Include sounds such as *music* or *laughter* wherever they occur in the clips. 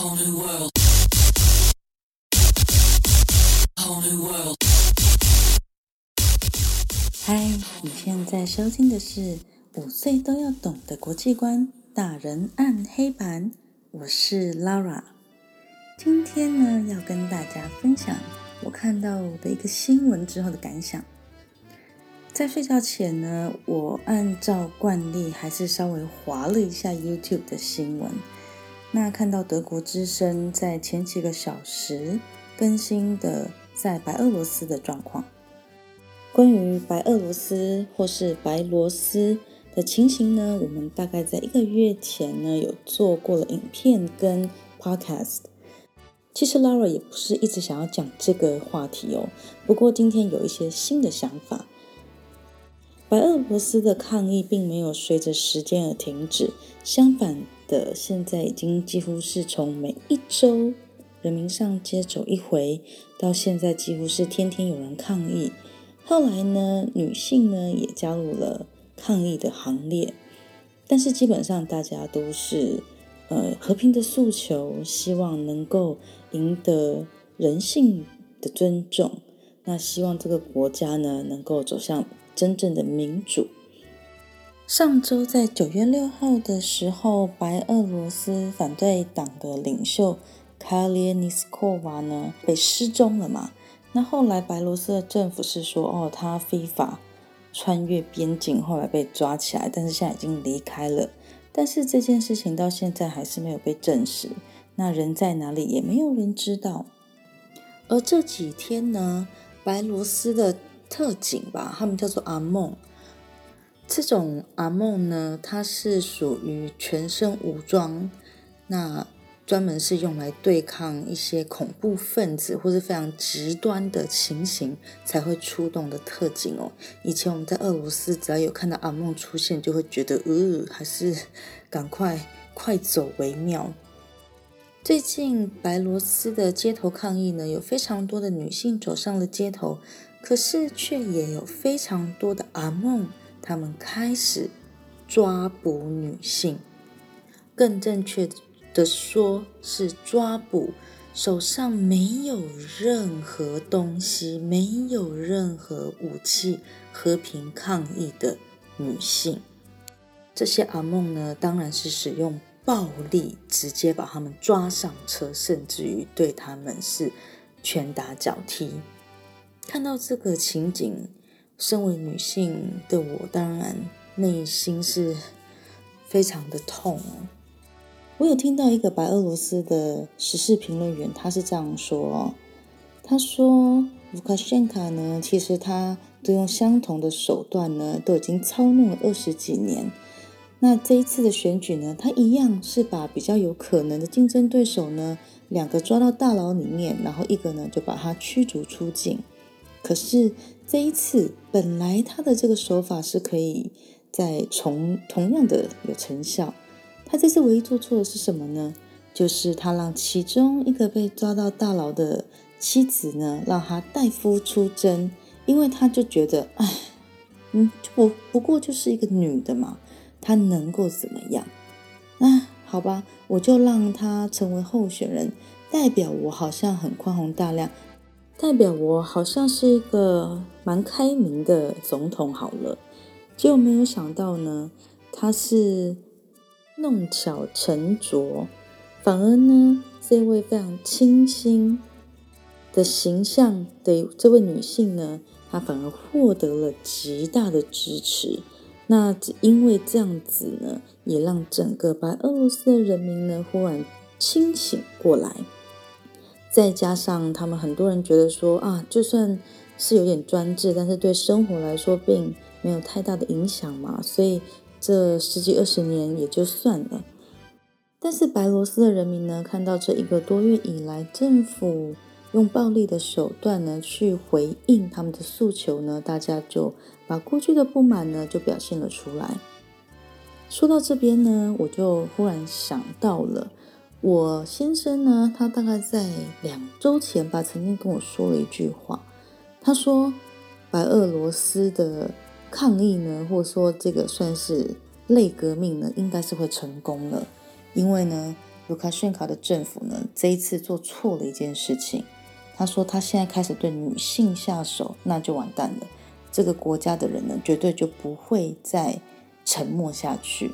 嗨，你现在收听的是五岁都要懂的国际观大人按黑板，我是 Lara。今天呢，要跟大家分享我看到的一个新闻之后的感想。在睡觉前呢，我按照惯例还是稍微滑了一下 YouTube 的新闻。那看到德国之声在前几个小时更新的在白俄罗斯的状况，关于白俄罗斯或是白罗斯的情形呢，我们大概在一个月前呢有做过了影片跟 Podcast。其实 Laura 也不是一直想要讲这个话题哦，不过今天有一些新的想法。白俄罗斯的抗议并没有随着时间而停止，相反的，现在已经几乎是从每一周人民上街走一回，到现在几乎是天天有人抗议。后来呢，女性呢也加入了抗议的行列，但是基本上大家都是呃和平的诉求，希望能够赢得人性的尊重。那希望这个国家呢能够走向。真正的民主。上周在九月六号的时候，白俄罗斯反对党的领袖卡列尼斯科娃呢被失踪了嘛？那后来白罗斯的政府是说，哦，他非法穿越边境，后来被抓起来，但是现在已经离开了。但是这件事情到现在还是没有被证实，那人在哪里也没有人知道。而这几天呢，白罗斯的。特警吧，他们叫做阿梦。这种阿梦呢，它是属于全身武装，那专门是用来对抗一些恐怖分子或是非常极端的情形才会出动的特警哦。以前我们在俄罗斯，只要有看到阿梦出现，就会觉得，呃，还是赶快快走为妙。最近白罗斯的街头抗议呢，有非常多的女性走上了街头。可是，却也有非常多的阿梦，他们开始抓捕女性，更正确的说是抓捕手上没有任何东西、没有任何武器、和平抗议的女性。这些阿梦呢，当然是使用暴力，直接把他们抓上车，甚至于对他们是拳打脚踢。看到这个情景，身为女性的我，当然内心是非常的痛。我有听到一个白俄罗斯的时事评论员，他是这样说：“他说，卢卡申卡呢，其实他都用相同的手段呢，都已经操弄了二十几年。那这一次的选举呢，他一样是把比较有可能的竞争对手呢，两个抓到大牢里面，然后一个呢就把他驱逐出境。”可是这一次，本来他的这个手法是可以再从同样的有成效。他这次唯一做错的是什么呢？就是他让其中一个被抓到大牢的妻子呢，让他代夫出征，因为他就觉得，哎，嗯，不不过就是一个女的嘛，她能够怎么样？那好吧，我就让她成为候选人，代表我好像很宽宏大量。代表我好像是一个蛮开明的总统好了，结果没有想到呢，他是弄巧成拙，反而呢，这位非常清新的形象的这位女性呢，她反而获得了极大的支持。那因为这样子呢，也让整个白俄罗斯的人民呢，忽然清醒过来。再加上他们很多人觉得说啊，就算是有点专制，但是对生活来说并没有太大的影响嘛，所以这十几二十年也就算了。但是白罗斯的人民呢，看到这一个多月以来，政府用暴力的手段呢去回应他们的诉求呢，大家就把过去的不满呢就表现了出来。说到这边呢，我就忽然想到了。我先生呢，他大概在两周前吧，曾经跟我说了一句话。他说，白俄罗斯的抗议呢，或者说这个算是类革命呢，应该是会成功了。因为呢，卢卡申卡的政府呢，这一次做错了一件事情。他说他现在开始对女性下手，那就完蛋了。这个国家的人呢，绝对就不会再沉默下去。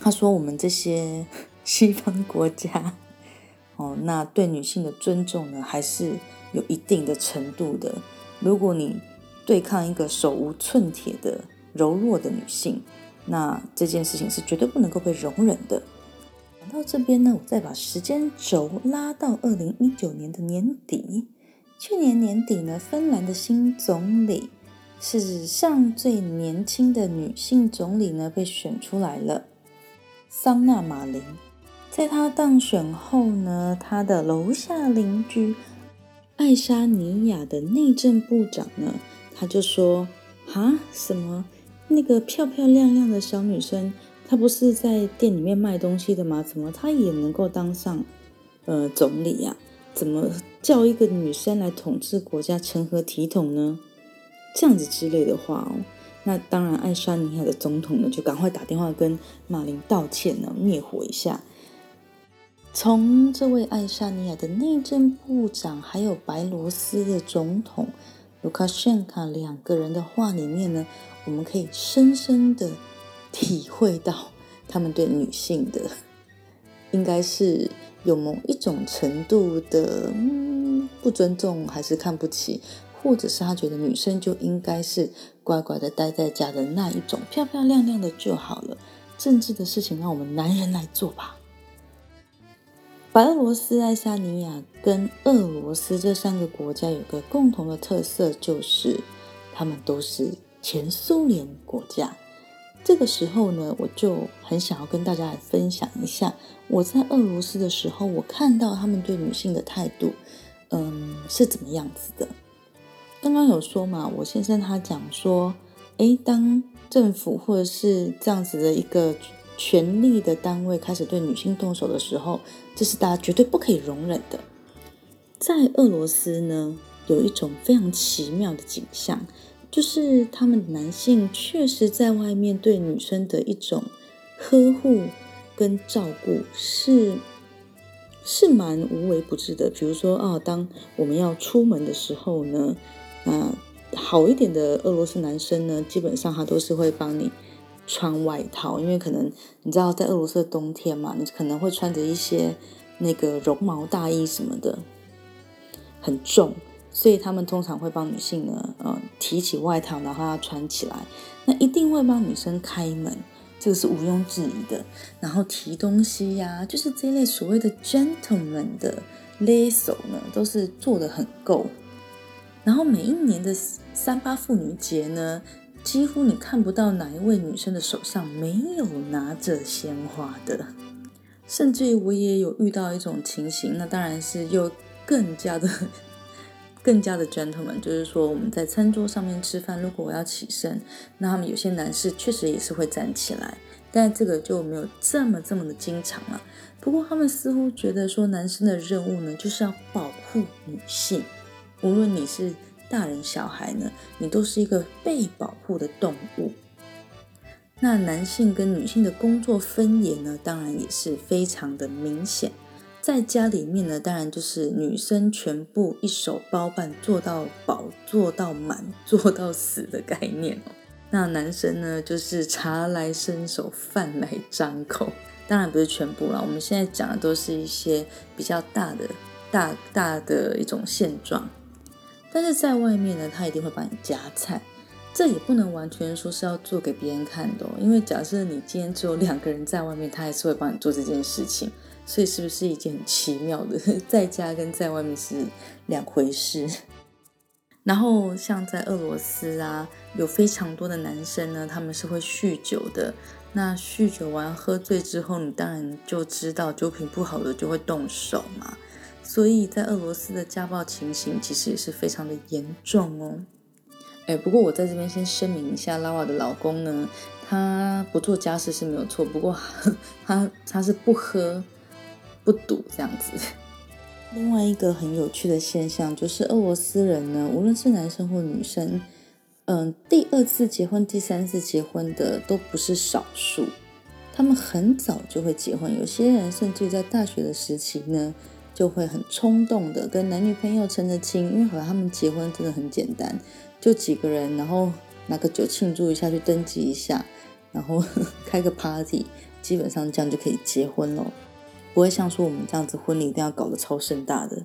他说我们这些西方国家，*laughs* 哦，那对女性的尊重呢，还是有一定的程度的。如果你对抗一个手无寸铁的柔弱的女性，那这件事情是绝对不能够被容忍的。讲到这边呢，我再把时间轴拉到二零一九年的年底。去年年底呢，芬兰的新总理，史上最年轻的女性总理呢，被选出来了，桑娜马林。在她当选后呢，她的楼下邻居爱沙尼亚的内政部长呢，他就说：“啊，什么？”那个漂漂亮亮的小女生，她不是在店里面卖东西的吗？怎么她也能够当上呃总理呀？怎么叫一个女生来统治国家成何体统呢？这样子之类的话哦，那当然爱沙尼亚的总统呢就赶快打电话跟马林道歉呢，灭火一下。从这位爱沙尼亚的内政部长，还有白罗斯的总统卢卡申卡两个人的话里面呢。我们可以深深的体会到，他们对女性的应该是有某一种程度的嗯不尊重，还是看不起，或者是他觉得女生就应该是乖乖的待在家的那一种，漂漂亮亮的就好了。政治的事情让我们男人来做吧。白俄罗斯、爱沙尼亚跟俄罗斯这三个国家有个共同的特色，就是他们都是。前苏联国家，这个时候呢，我就很想要跟大家来分享一下我在俄罗斯的时候，我看到他们对女性的态度，嗯，是怎么样子的。刚刚有说嘛，我先生他讲说，诶，当政府或者是这样子的一个权力的单位开始对女性动手的时候，这是大家绝对不可以容忍的。在俄罗斯呢，有一种非常奇妙的景象。就是他们男性确实在外面对女生的一种呵护跟照顾是是蛮无微不至的。比如说啊，当我们要出门的时候呢，啊，好一点的俄罗斯男生呢，基本上他都是会帮你穿外套，因为可能你知道在俄罗斯的冬天嘛，你可能会穿着一些那个绒毛大衣什么的，很重。所以他们通常会帮女性呢，呃，提起外套，然后要穿起来。那一定会帮女生开门，这个是毋庸置疑的。然后提东西呀、就是这类所谓的 gentleman 的勒手呢，都是做的很够。然后每一年的三八妇女节呢，几乎你看不到哪一位女生的手上没有拿着鲜花的。甚至于我也有遇到一种情形，那当然是又更加的。*laughs* 更加的 gentleman，就是说我们在餐桌上面吃饭，如果我要起身，那他们有些男士确实也是会站起来，但这个就没有这么这么的经常了。不过他们似乎觉得说，男生的任务呢，就是要保护女性，无论你是大人小孩呢，你都是一个被保护的动物。那男性跟女性的工作分野呢，当然也是非常的明显。在家里面呢，当然就是女生全部一手包办，做到饱、做到满、做到死的概念哦。那男生呢，就是茶来伸手，饭来张口。当然不是全部啦，我们现在讲的都是一些比较大的、大大的一种现状。但是在外面呢，他一定会帮你夹菜，这也不能完全说是要做给别人看的哦。因为假设你今天只有两个人在外面，他还是会帮你做这件事情。所以是不是一件很奇妙的，*laughs* 在家跟在外面是两回事？然后像在俄罗斯啊，有非常多的男生呢，他们是会酗酒的。那酗酒完喝醉之后，你当然就知道酒品不好的就会动手嘛。所以在俄罗斯的家暴情形其实也是非常的严重哦。哎，不过我在这边先声明一下，拉瓦的老公呢，他不做家事是没有错，不过他他是不喝。不赌这样子。另外一个很有趣的现象就是，俄罗斯人呢，无论是男生或女生，嗯，第二次结婚、第三次结婚的都不是少数。他们很早就会结婚，有些人甚至在大学的时期呢，就会很冲动的跟男女朋友成了亲，因为好像他们结婚真的很简单，就几个人，然后拿个酒庆祝一下，去登记一下，然后 *laughs* 开个 party，基本上这样就可以结婚了，不会像说我们这样子婚礼一定要搞得超盛大的。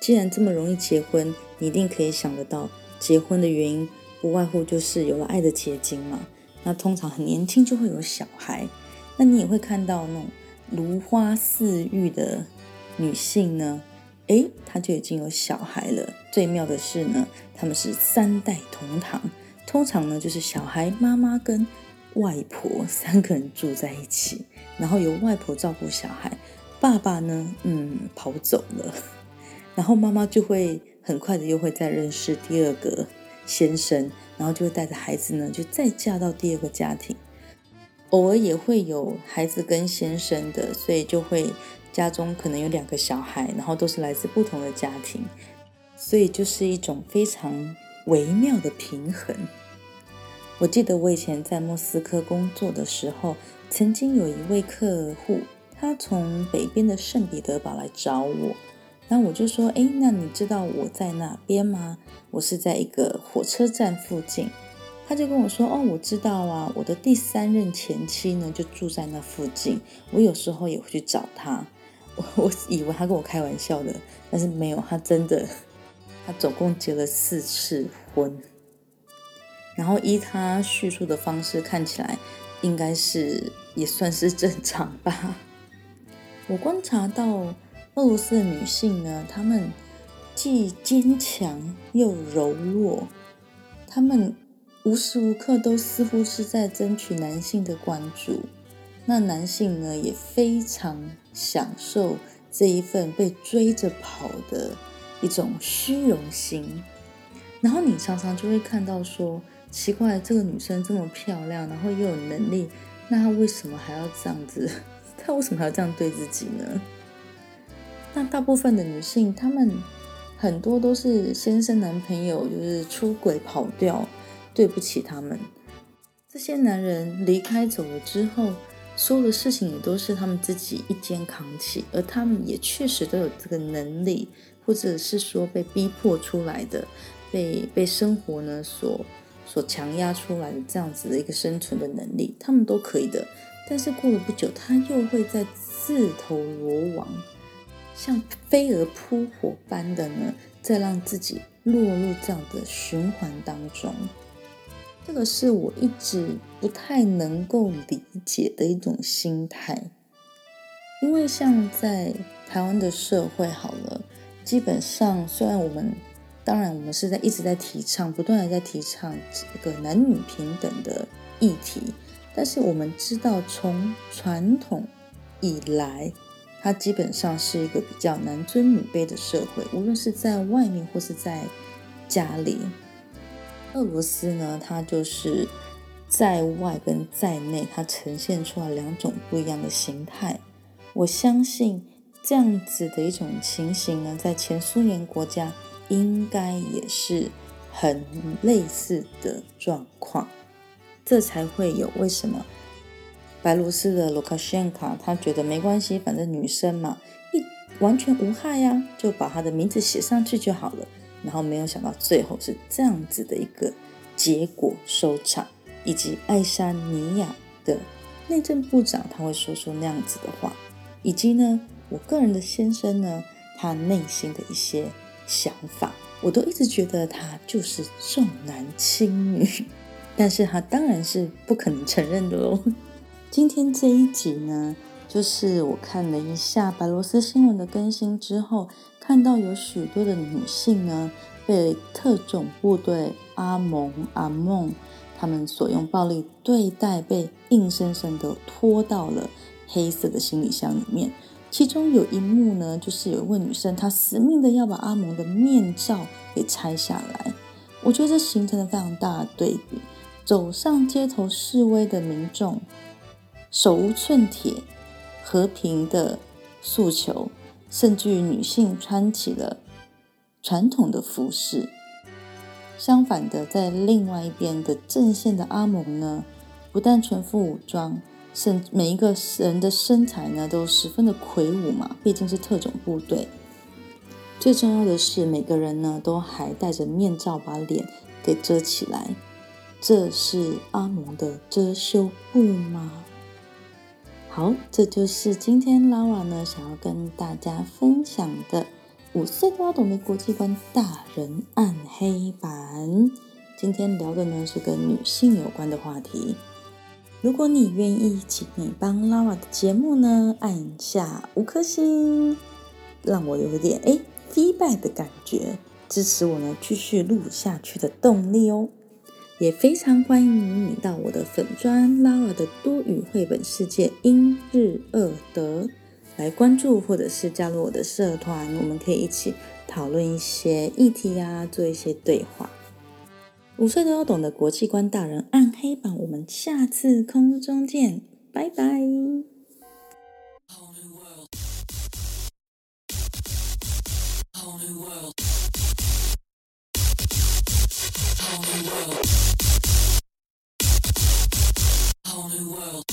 既然这么容易结婚，你一定可以想得到，结婚的原因不外乎就是有了爱的结晶嘛。那通常很年轻就会有小孩，那你也会看到那种如花似玉的女性呢，诶，她就已经有小孩了。最妙的是呢，他们是三代同堂，通常呢就是小孩、妈妈跟外婆三个人住在一起，然后由外婆照顾小孩，爸爸呢，嗯，跑走了，*laughs* 然后妈妈就会很快的又会再认识第二个先生。然后就会带着孩子呢，就再嫁到第二个家庭。偶尔也会有孩子跟先生的，所以就会家中可能有两个小孩，然后都是来自不同的家庭，所以就是一种非常微妙的平衡。我记得我以前在莫斯科工作的时候，曾经有一位客户，他从北边的圣彼得堡来找我。那我就说，哎，那你知道我在哪边吗？我是在一个火车站附近。他就跟我说，哦，我知道啊，我的第三任前妻呢就住在那附近。我有时候也会去找他。*laughs* 我以为他跟我开玩笑的，但是没有，他真的，他总共结了四次婚。然后依他叙述的方式看起来，应该是也算是正常吧。我观察到。俄罗斯的女性呢，她们既坚强又柔弱，她们无时无刻都似乎是在争取男性的关注。那男性呢，也非常享受这一份被追着跑的一种虚荣心。然后你常常就会看到说，奇怪，这个女生这么漂亮，然后又有能力，那她为什么还要这样子？*laughs* 她为什么还要这样对自己呢？那大部分的女性，她们很多都是先生男朋友就是出轨跑掉，对不起他们。这些男人离开走了之后，所有的事情也都是他们自己一肩扛起，而他们也确实都有这个能力，或者是说被逼迫出来的，被被生活呢所所强压出来的这样子的一个生存的能力，他们都可以的。但是过了不久，他又会在自投罗网。像飞蛾扑火般的呢，再让自己落入这样的循环当中，这个是我一直不太能够理解的一种心态。因为像在台湾的社会，好了，基本上虽然我们，当然我们是在一直在提倡，不断的在提倡这个男女平等的议题，但是我们知道从传统以来。它基本上是一个比较男尊女卑的社会，无论是在外面或是在家里。俄罗斯呢，它就是在外跟在内，它呈现出来两种不一样的形态。我相信这样子的一种情形呢，在前苏联国家应该也是很类似的状况，这才会有为什么。白罗斯的卢卡申卡，他觉得没关系，反正女生嘛，一完全无害呀，就把她的名字写上去就好了。然后没有想到最后是这样子的一个结果收场，以及爱沙尼亚的内政部长他会说出那样子的话，以及呢，我个人的先生呢，他内心的一些想法，我都一直觉得他就是重男轻女，但是他当然是不可能承认的喽。*laughs* 今天这一集呢，就是我看了一下白罗斯新闻的更新之后，看到有许多的女性呢，被特种部队阿蒙阿梦他们所用暴力对待，被硬生生的拖到了黑色的行李箱里面。其中有一幕呢，就是有一位女生，她死命的要把阿蒙的面罩给拆下来。我觉得这形成了非常大的对比，走上街头示威的民众。手无寸铁，和平的诉求，甚至于女性穿起了传统的服饰。相反的，在另外一边的阵线的阿蒙呢，不但全副武装，甚每一个人的身材呢都十分的魁梧嘛，毕竟是特种部队。最重要的是，每个人呢都还戴着面罩，把脸给遮起来。这是阿蒙的遮羞布吗？好，这就是今天 Lara 呢想要跟大家分享的五岁都要懂的国际观大人暗黑版。今天聊的呢是跟女性有关的话题。如果你愿意，请你帮 Lara 的节目呢按下五颗星，让我有点哎飞拜的感觉，支持我呢继续录下去的动力哦。也非常欢迎你到我的粉专 Laura 的多语绘本世界英日俄德来关注，或者是加入我的社团，我们可以一起讨论一些议题啊，做一些对话。五岁都要懂的国际观大人暗黑版，我们下次空中见，拜拜。Whole new world.